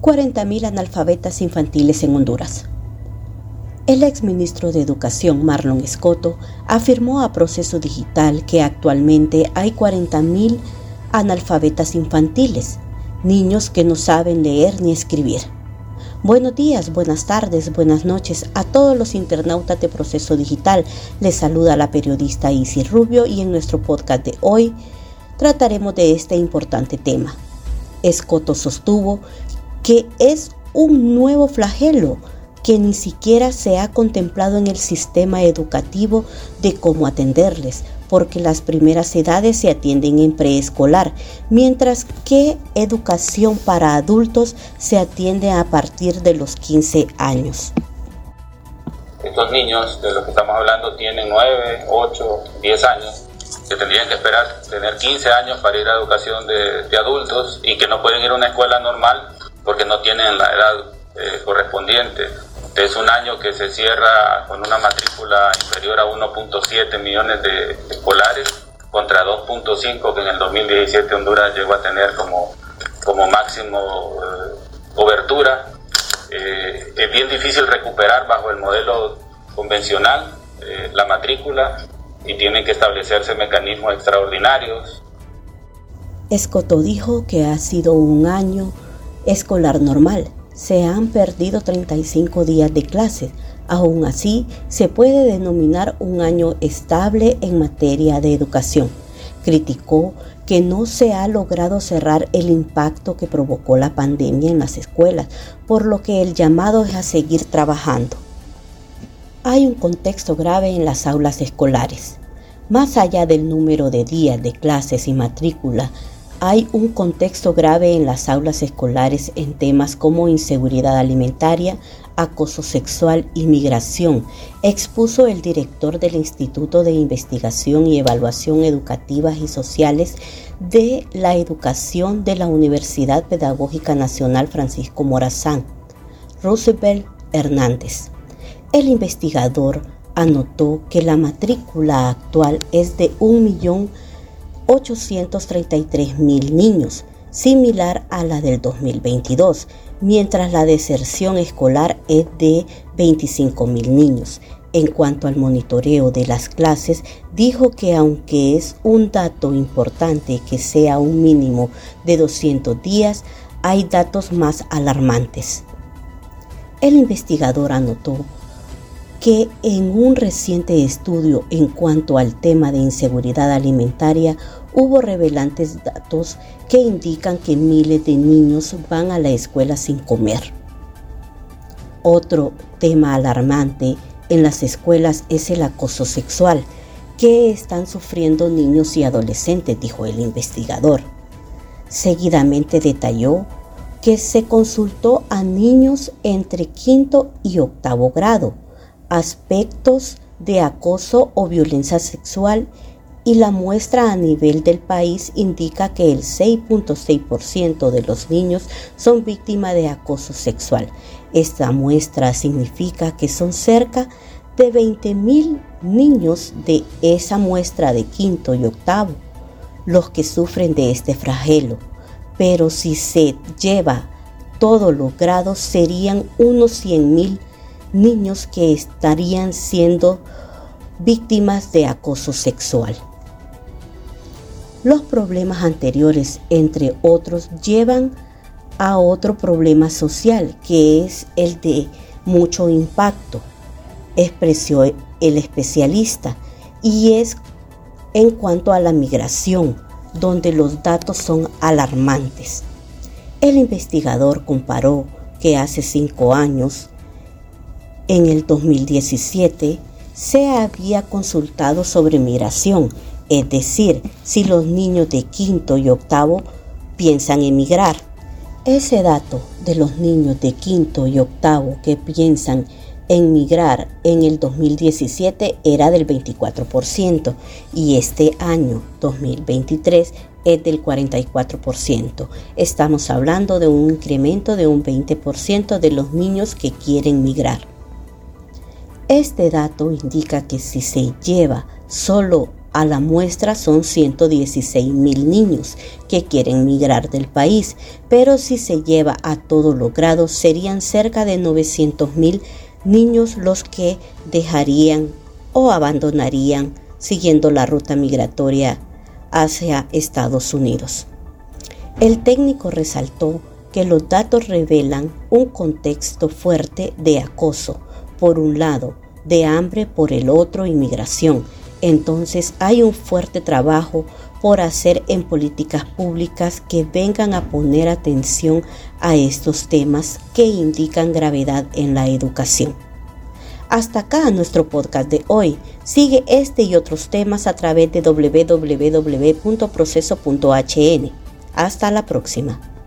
40.000 analfabetas infantiles en Honduras. El exministro de Educación, Marlon Escoto, afirmó a Proceso Digital que actualmente hay 40.000 analfabetas infantiles, niños que no saben leer ni escribir. Buenos días, buenas tardes, buenas noches a todos los internautas de Proceso Digital. Les saluda la periodista Isis Rubio y en nuestro podcast de hoy trataremos de este importante tema. Escoto sostuvo que es un nuevo flagelo que ni siquiera se ha contemplado en el sistema educativo de cómo atenderles, porque las primeras edades se atienden en preescolar, mientras que educación para adultos se atiende a partir de los 15 años. Estos niños de los que estamos hablando tienen 9, 8, 10 años, que tendrían que esperar tener 15 años para ir a educación de, adultos y que no pueden ir a una escuela normal porque no tienen la edad eh, correspondiente. Es un año que se cierra con una matrícula inferior a 1.7 millones de escolares contra 2.5 que en el 2017 Honduras llegó a tener como, como máximo eh, cobertura. Eh, es bien difícil recuperar bajo el modelo convencional la matrícula y tienen que establecerse mecanismos extraordinarios. Escoto dijo que ha sido un año escolar normal. Se han perdido 35 días de clases. Aún así, se puede denominar un año estable en materia de educación. Criticó que no se ha logrado cerrar el impacto que provocó la pandemia en las escuelas, por lo que el llamado es a seguir trabajando. Hay un contexto grave en las aulas escolares. Más allá del número de días de clases y matrícula, hay un contexto grave en las aulas escolares en temas como inseguridad alimentaria, acoso sexual y migración, expuso el director del Instituto de Investigación y Evaluación Educativas y Sociales de la Educación de la Universidad Pedagógica Nacional Francisco Morazán, Roosevelt Hernández. El investigador anotó que la matrícula actual es de un millón 833 mil niños, similar a la del 2022, mientras la deserción escolar es de 25 mil niños. En cuanto al monitoreo de las clases, dijo que aunque es un dato importante que sea un mínimo de 200 días, hay datos más alarmantes. El investigador anotó que en un reciente estudio en cuanto al tema de inseguridad alimentaria hubo revelantes datos que indican que miles de niños van a la escuela sin comer. Otro tema alarmante en las escuelas es el acoso sexual que están sufriendo niños y adolescentes, dijo el investigador. Seguidamente detalló que se consultó a niños entre quinto y octavo grado aspectos de acoso o violencia sexual y la muestra a nivel del país indica que el 6.6% de los niños son víctimas de acoso sexual. Esta muestra significa que son cerca de 20.000 niños de esa muestra de quinto y octavo los que sufren de este flagelo. Pero si se lleva todos los grados serían unos 100.000 niños que estarían siendo víctimas de acoso sexual. Los problemas anteriores, entre otros, llevan a otro problema social que es el de mucho impacto, expresó el especialista, y es en cuanto a la migración, donde los datos son alarmantes. El investigador comparó que hace cinco años en el 2017 se había consultado sobre migración, es decir, si los niños de quinto y octavo piensan emigrar. Ese dato de los niños de quinto y octavo que piensan en en el 2017 era del 24% y este año 2023 es del 44%. Estamos hablando de un incremento de un 20% de los niños que quieren migrar. Este dato indica que si se lleva solo a la muestra son 116 mil niños que quieren migrar del país, pero si se lleva a todos los grados serían cerca de 900 mil niños los que dejarían o abandonarían siguiendo la ruta migratoria hacia Estados Unidos. El técnico resaltó que los datos revelan un contexto fuerte de acoso, por un lado, de hambre por el otro, inmigración. Entonces hay un fuerte trabajo por hacer en políticas públicas que vengan a poner atención a estos temas que indican gravedad en la educación. Hasta acá nuestro podcast de hoy. Sigue este y otros temas a través de www.proceso.hn. Hasta la próxima.